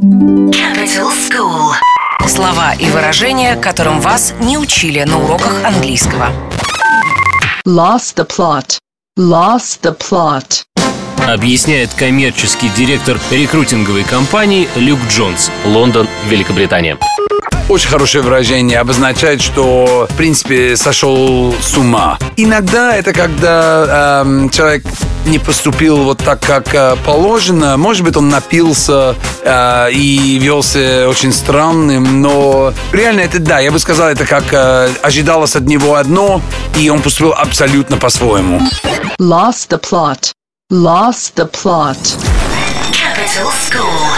Capital School. Слова и выражения, которым вас не учили на уроках английского. Lost the plot. Lost the plot. Объясняет коммерческий директор рекрутинговой компании Люк Джонс, Лондон, Великобритания. Очень хорошее выражение обозначает, что, в принципе, сошел с ума. Иногда это когда эм, человек не поступил вот так, как э, положено. Может быть, он напился э, и велся очень странным, но реально это да, я бы сказал, это как э, ожидалось от него одно, и он поступил абсолютно по-своему. Lost the plot. Lost the plot. Capital School.